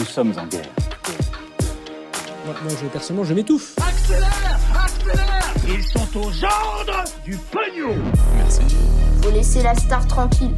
Nous sommes en guerre. Moi, moi, je, personnellement, je m'étouffe. Accélère Accélère Ils sont aux ordres du pognon Faut laisser la star tranquille.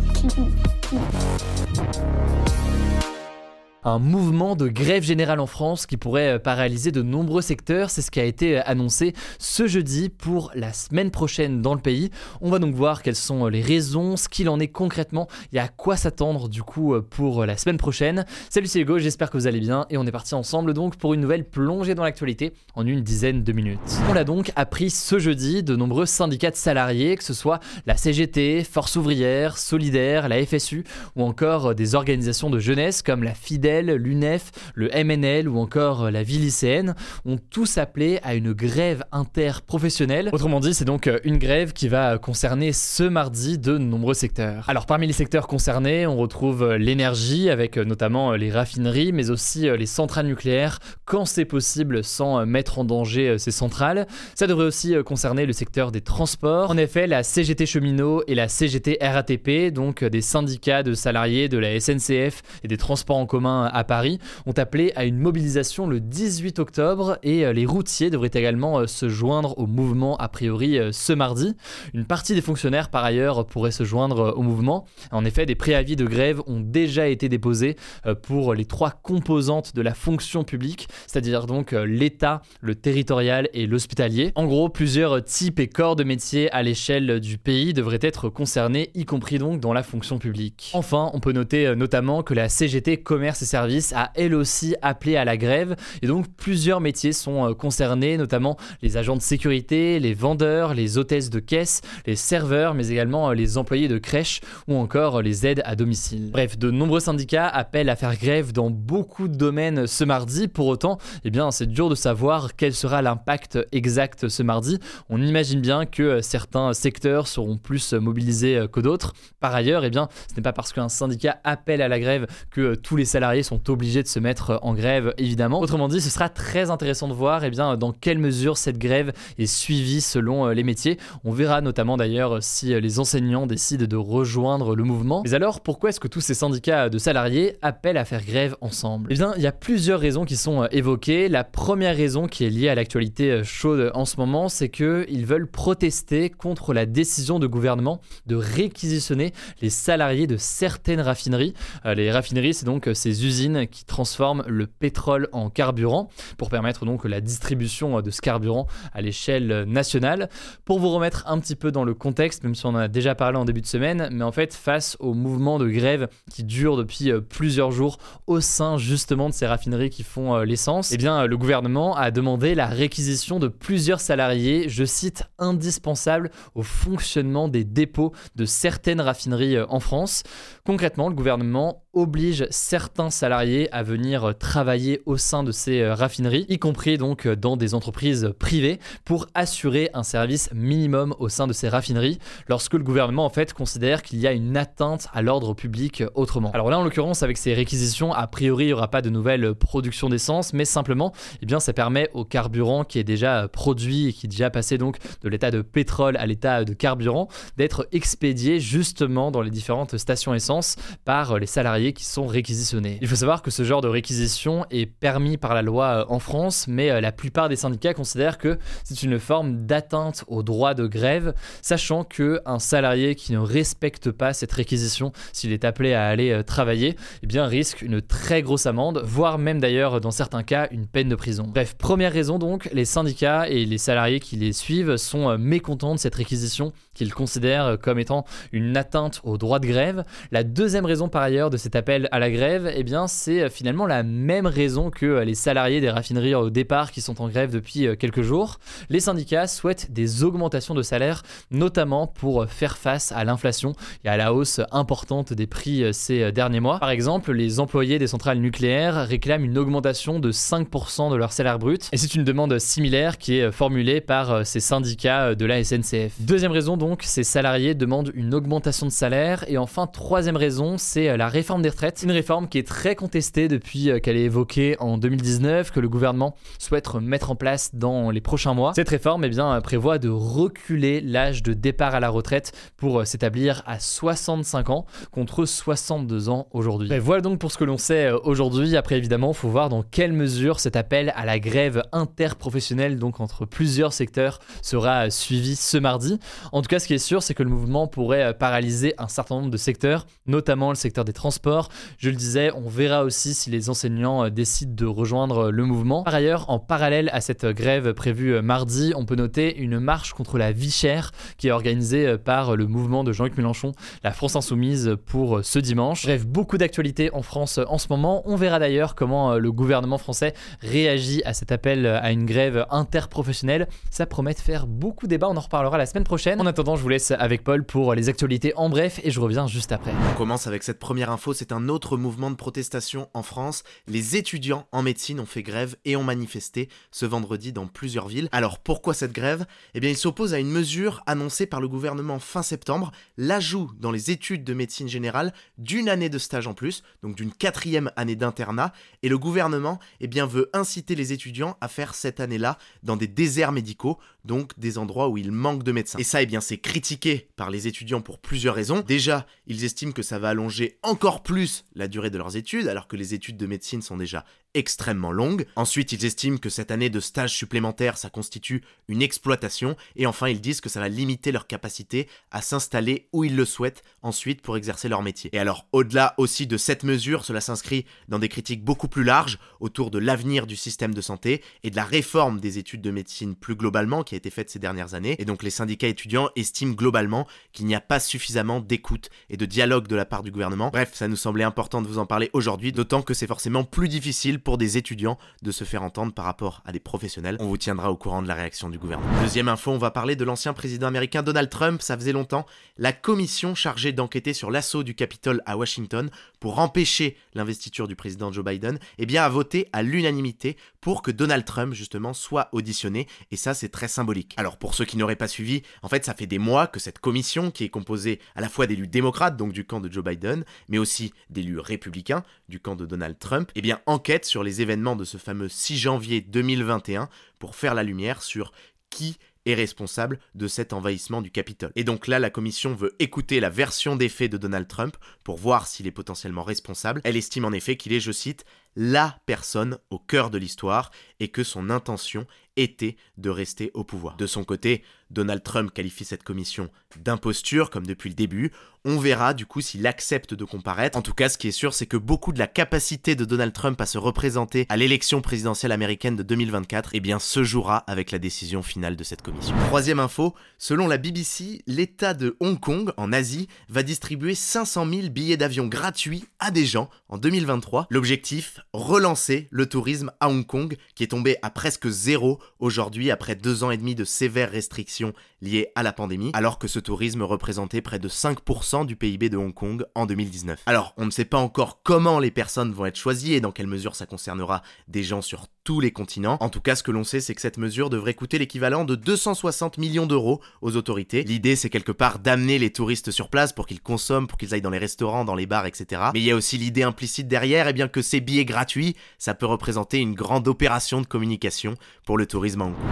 Un mouvement de grève générale en France qui pourrait euh, paralyser de nombreux secteurs. C'est ce qui a été euh, annoncé ce jeudi pour la semaine prochaine dans le pays. On va donc voir quelles sont euh, les raisons, ce qu'il en est concrètement et à quoi s'attendre du coup pour la semaine prochaine. Salut c'est Hugo, j'espère que vous allez bien et on est parti ensemble donc pour une nouvelle plongée dans l'actualité en une dizaine de minutes. On l'a donc appris ce jeudi de nombreux syndicats de salariés, que ce soit la CGT, Force ouvrière, Solidaire, la FSU ou encore des organisations de jeunesse comme la FIDEL l'UNEF, le MNL ou encore la vie lycéenne ont tous appelé à une grève interprofessionnelle. Autrement dit, c'est donc une grève qui va concerner ce mardi de nombreux secteurs. Alors parmi les secteurs concernés, on retrouve l'énergie avec notamment les raffineries, mais aussi les centrales nucléaires quand c'est possible sans mettre en danger ces centrales? Ça devrait aussi concerner le secteur des transports. En effet, la CGT cheminot et la CGT RATP, donc des syndicats de salariés de la SNCF et des transports en commun à Paris ont appelé à une mobilisation le 18 octobre et euh, les routiers devraient également euh, se joindre au mouvement a priori euh, ce mardi. Une partie des fonctionnaires par ailleurs pourraient se joindre au mouvement. En effet, des préavis de grève ont déjà été déposés pour les trois composantes de la fonction publique, c'est-à-dire donc l'État, le territorial et l'hospitalier. En gros, plusieurs types et corps de métiers à l'échelle du pays devraient être concernés, y compris donc dans la fonction publique. Enfin, on peut noter notamment que la CGT Commerce et service a elle aussi appelé à la grève et donc plusieurs métiers sont euh, concernés, notamment les agents de sécurité, les vendeurs, les hôtesses de caisse, les serveurs, mais également euh, les employés de crèche ou encore euh, les aides à domicile. Bref, de nombreux syndicats appellent à faire grève dans beaucoup de domaines ce mardi. Pour autant, eh bien, c'est dur de savoir quel sera l'impact exact ce mardi. On imagine bien que certains secteurs seront plus mobilisés que d'autres. Par ailleurs, eh bien, ce n'est pas parce qu'un syndicat appelle à la grève que tous les salariés sont obligés de se mettre en grève, évidemment. Autrement dit, ce sera très intéressant de voir eh bien, dans quelle mesure cette grève est suivie selon euh, les métiers. On verra notamment d'ailleurs si euh, les enseignants décident de rejoindre le mouvement. Mais alors, pourquoi est-ce que tous ces syndicats de salariés appellent à faire grève ensemble? Eh bien, il y a plusieurs raisons qui sont euh, évoquées. La première raison qui est liée à l'actualité chaude en ce moment, c'est qu'ils veulent protester contre la décision de gouvernement de réquisitionner les salariés de certaines raffineries. Les raffineries, c'est donc ces qui transforment le pétrole en carburant pour permettre donc la distribution de ce carburant à l'échelle nationale. Pour vous remettre un petit peu dans le contexte, même si on en a déjà parlé en début de semaine, mais en fait face au mouvement de grève qui dure depuis euh, plusieurs jours au sein justement de ces raffineries qui font euh, l'essence, eh bien le gouvernement a demandé la réquisition de plusieurs salariés, je cite, indispensables au fonctionnement des dépôts de certaines raffineries euh, en France. Concrètement, le gouvernement oblige certains salariés à venir travailler au sein de ces euh, raffineries, y compris donc euh, dans des entreprises privées, pour assurer un service minimum au sein de ces raffineries, lorsque le gouvernement en fait considère qu'il y a une atteinte à l'ordre public autrement. Alors là, en l'occurrence, avec ces réquisitions, a priori, il n'y aura pas de nouvelle production d'essence, mais simplement, eh bien, ça permet au carburant qui est déjà produit et qui est déjà passé donc de l'état de pétrole à l'état de carburant, d'être expédié justement dans les différentes stations essence par les salariés qui sont réquisitionnés. Il faut savoir que ce genre de réquisition est permis par la loi euh, en France, mais euh, la plupart des syndicats considèrent que c'est une forme d'atteinte au droit de grève, sachant que un salarié qui ne respecte pas cette réquisition, s'il est appelé à aller euh, travailler, eh bien risque une très grosse amende, voire même d'ailleurs dans certains cas une peine de prison. Bref, première raison donc, les syndicats et les salariés qui les suivent sont mécontents de cette réquisition qu'ils considèrent comme étant une atteinte au droit de grève. La deuxième raison par ailleurs de cet appel à la grève, eh bien c'est finalement la même raison que les salariés des raffineries au départ qui sont en grève depuis quelques jours. Les syndicats souhaitent des augmentations de salaire, notamment pour faire face à l'inflation et à la hausse importante des prix ces derniers mois. Par exemple, les employés des centrales nucléaires réclament une augmentation de 5% de leur salaire brut, et c'est une demande similaire qui est formulée par ces syndicats de la SNCF. Deuxième raison donc, ces salariés demandent une augmentation de salaire, et enfin troisième raison, c'est la réforme des retraites, une réforme qui est très contestée depuis qu'elle est évoquée en 2019, que le gouvernement souhaite mettre en place dans les prochains mois. Cette réforme eh bien, prévoit de reculer l'âge de départ à la retraite pour s'établir à 65 ans contre 62 ans aujourd'hui. Voilà donc pour ce que l'on sait aujourd'hui. Après évidemment, il faut voir dans quelle mesure cet appel à la grève interprofessionnelle, donc entre plusieurs secteurs, sera suivi ce mardi. En tout cas, ce qui est sûr, c'est que le mouvement pourrait paralyser un certain nombre de secteurs, notamment le secteur des transports. Je le disais, on verra aussi si les enseignants décident de rejoindre le mouvement. Par ailleurs, en parallèle à cette grève prévue mardi, on peut noter une marche contre la vie chère qui est organisée par le mouvement de Jean-Luc Mélenchon, la France Insoumise, pour ce dimanche. Bref, beaucoup d'actualités en France en ce moment. On verra d'ailleurs comment le gouvernement français réagit à cet appel à une grève interprofessionnelle. Ça promet de faire beaucoup de débats, on en reparlera la semaine prochaine. En attendant, je vous laisse avec Paul pour les actualités en bref et je reviens juste après. On commence avec cette première info, c'est un autre mouvement de protestation en France. Les étudiants en médecine ont fait grève et ont manifesté ce vendredi dans plusieurs villes. Alors pourquoi cette grève? Eh bien ils s'opposent à une mesure annoncée par le gouvernement fin septembre, l'ajout dans les études de médecine générale d'une année de stage en plus, donc d'une quatrième année d'internat, et le gouvernement eh bien, veut inciter les étudiants à faire cette année-là dans des déserts médicaux, donc des endroits où il manque de médecins. Et ça, eh bien, critiqué par les étudiants pour plusieurs raisons. Déjà, ils estiment que ça va allonger encore plus la durée de leurs études, alors que les études de médecine sont déjà extrêmement longue. Ensuite, ils estiment que cette année de stage supplémentaire, ça constitue une exploitation. Et enfin, ils disent que ça va limiter leur capacité à s'installer où ils le souhaitent ensuite pour exercer leur métier. Et alors, au-delà aussi de cette mesure, cela s'inscrit dans des critiques beaucoup plus larges autour de l'avenir du système de santé et de la réforme des études de médecine plus globalement qui a été faite ces dernières années. Et donc, les syndicats étudiants estiment globalement qu'il n'y a pas suffisamment d'écoute et de dialogue de la part du gouvernement. Bref, ça nous semblait important de vous en parler aujourd'hui, d'autant que c'est forcément plus difficile pour des étudiants de se faire entendre par rapport à des professionnels. On vous tiendra au courant de la réaction du gouvernement. Deuxième info, on va parler de l'ancien président américain Donald Trump. Ça faisait longtemps. La commission chargée d'enquêter sur l'assaut du Capitole à Washington pour empêcher l'investiture du président Joe Biden, eh bien a voté à l'unanimité pour que Donald Trump justement soit auditionné. Et ça, c'est très symbolique. Alors pour ceux qui n'auraient pas suivi, en fait, ça fait des mois que cette commission, qui est composée à la fois d'élus démocrates, donc du camp de Joe Biden, mais aussi d'élus républicains du camp de Donald Trump, eh bien enquête sur les événements de ce fameux 6 janvier 2021 pour faire la lumière sur qui est responsable de cet envahissement du Capitole. Et donc là, la commission veut écouter la version des faits de Donald Trump pour voir s'il est potentiellement responsable. Elle estime en effet qu'il est, je cite, la personne au cœur de l'histoire et que son intention était de rester au pouvoir. De son côté, Donald Trump qualifie cette commission d'imposture, comme depuis le début. On verra du coup s'il accepte de comparaître. En tout cas, ce qui est sûr, c'est que beaucoup de la capacité de Donald Trump à se représenter à l'élection présidentielle américaine de 2024, eh se jouera avec la décision finale de cette commission. Troisième info, selon la BBC, l'État de Hong Kong, en Asie, va distribuer 500 000 billets d'avion gratuits à des gens en 2023. L'objectif, relancer le tourisme à Hong Kong, qui est tombé à presque zéro aujourd'hui après deux ans et demi de sévères restrictions liées à la pandémie, alors que ce tourisme représentait près de 5% du PIB de Hong Kong en 2019. Alors, on ne sait pas encore comment les personnes vont être choisies et dans quelle mesure ça concernera des gens sur tous les continents. En tout cas, ce que l'on sait, c'est que cette mesure devrait coûter l'équivalent de 260 millions d'euros aux autorités. L'idée, c'est quelque part d'amener les touristes sur place pour qu'ils consomment, pour qu'ils aillent dans les restaurants, dans les bars, etc. Mais il y a aussi l'idée implicite derrière, et eh bien que ces billets gratuits, ça peut représenter une grande opération de communication pour le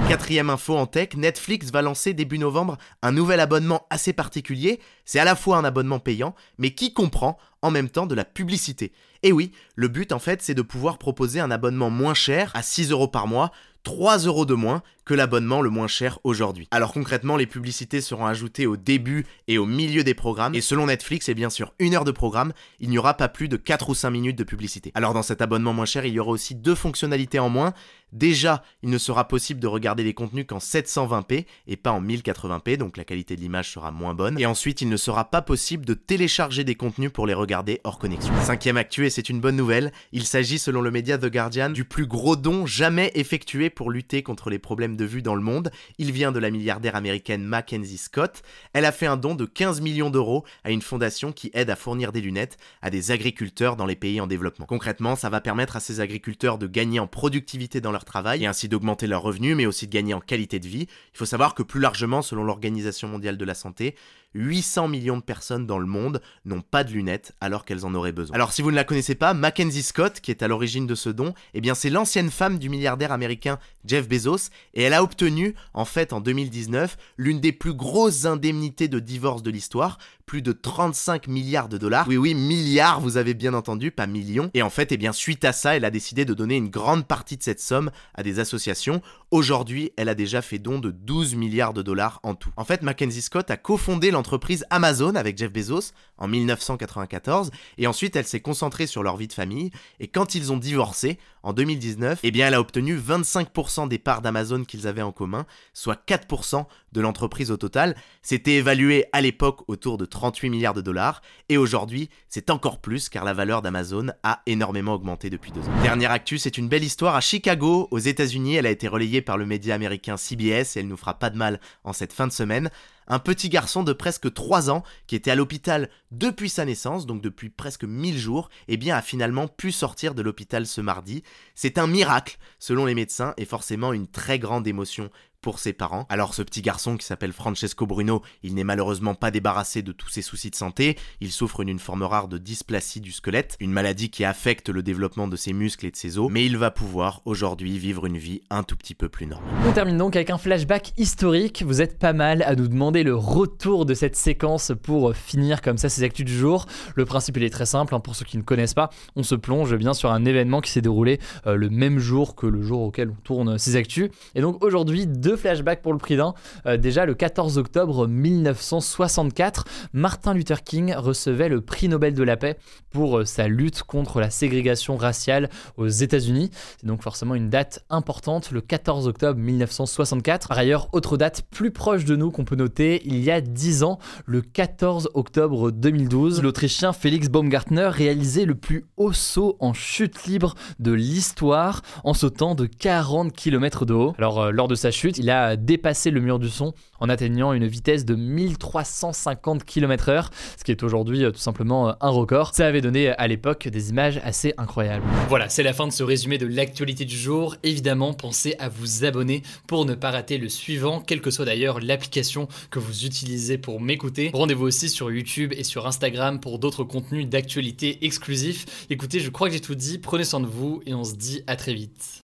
Quatrième info en tech, Netflix va lancer début novembre un nouvel abonnement assez particulier. C'est à la fois un abonnement payant, mais qui comprend en même temps de la publicité. Et oui, le but en fait c'est de pouvoir proposer un abonnement moins cher à 6 euros par mois 3 euros de moins que l'abonnement le moins cher aujourd'hui. Alors concrètement, les publicités seront ajoutées au début et au milieu des programmes, et selon Netflix, et bien sûr une heure de programme, il n'y aura pas plus de 4 ou 5 minutes de publicité. Alors dans cet abonnement moins cher, il y aura aussi deux fonctionnalités en moins. Déjà, il ne sera possible de regarder les contenus qu'en 720p et pas en 1080p, donc la qualité de l'image sera moins bonne. Et ensuite, il ne sera pas possible de télécharger des contenus pour les regarder hors connexion. Cinquième actu, et c'est une bonne nouvelle, il s'agit selon le média The Guardian du plus gros don jamais effectué pour lutter contre les problèmes de vue dans le monde. Il vient de la milliardaire américaine Mackenzie Scott. Elle a fait un don de 15 millions d'euros à une fondation qui aide à fournir des lunettes à des agriculteurs dans les pays en développement. Concrètement, ça va permettre à ces agriculteurs de gagner en productivité dans leur travail et ainsi d'augmenter leurs revenus, mais aussi de gagner en qualité de vie. Il faut savoir que plus largement, selon l'Organisation mondiale de la santé, 800 millions de personnes dans le monde n'ont pas de lunettes alors qu'elles en auraient besoin. Alors si vous ne la connaissez pas, Mackenzie Scott, qui est à l'origine de ce don, eh bien c'est l'ancienne femme du milliardaire américain Jeff Bezos et elle a obtenu en fait en 2019 l'une des plus grosses indemnités de divorce de l'histoire, plus de 35 milliards de dollars. Oui oui, milliards, vous avez bien entendu, pas millions. Et en fait, eh bien suite à ça, elle a décidé de donner une grande partie de cette somme à des associations. Aujourd'hui, elle a déjà fait don de 12 milliards de dollars en tout. En fait, Mackenzie Scott a cofondé l'entreprise Amazon avec Jeff Bezos en 1994 et ensuite elle s'est concentrée sur leur vie de famille et quand ils ont divorcé en 2019, eh bien elle a obtenu 25% des parts d'Amazon qu'ils avaient en commun, soit 4% de l'entreprise au total. C'était évalué à l'époque autour de 38 milliards de dollars et aujourd'hui c'est encore plus car la valeur d'Amazon a énormément augmenté depuis deux ans. Dernière actu, c'est une belle histoire à Chicago, aux États-Unis. Elle a été relayée par le média américain CBS et elle nous fera pas de mal en cette fin de semaine un petit garçon de presque 3 ans qui était à l'hôpital depuis sa naissance, donc depuis presque 1000 jours, et eh bien a finalement pu sortir de l'hôpital ce mardi. C'est un miracle selon les médecins et forcément une très grande émotion pour ses parents. Alors ce petit garçon qui s'appelle Francesco Bruno, il n'est malheureusement pas débarrassé de tous ses soucis de santé, il souffre d'une forme rare de dysplasie du squelette, une maladie qui affecte le développement de ses muscles et de ses os, mais il va pouvoir aujourd'hui vivre une vie un tout petit peu plus normale. On termine donc avec un flashback historique, vous êtes pas mal à nous demander le retour de cette séquence pour finir comme ça ces actus du jour. Le principe il est très simple, hein, pour ceux qui ne connaissent pas, on se plonge bien sur un événement qui s'est déroulé euh, le même jour que le jour auquel on tourne ces actus, et donc aujourd'hui deux flashbacks pour le prix d'un. Euh, déjà, le 14 octobre 1964, Martin Luther King recevait le prix Nobel de la paix pour euh, sa lutte contre la ségrégation raciale aux États-Unis. C'est donc forcément une date importante, le 14 octobre 1964. Par ailleurs, autre date plus proche de nous qu'on peut noter, il y a 10 ans, le 14 octobre 2012, l'Autrichien Félix Baumgartner réalisait le plus haut saut en chute libre de l'histoire en sautant de 40 km de haut. Alors, euh, lors de sa chute, il a dépassé le mur du son en atteignant une vitesse de 1350 km/h, ce qui est aujourd'hui euh, tout simplement euh, un record. Ça avait donné à l'époque des images assez incroyables. Voilà, c'est la fin de ce résumé de l'actualité du jour. Évidemment, pensez à vous abonner pour ne pas rater le suivant, quelle que soit d'ailleurs l'application que vous utilisez pour m'écouter. Rendez-vous aussi sur YouTube et sur Instagram pour d'autres contenus d'actualité exclusifs. Écoutez, je crois que j'ai tout dit, prenez soin de vous et on se dit à très vite.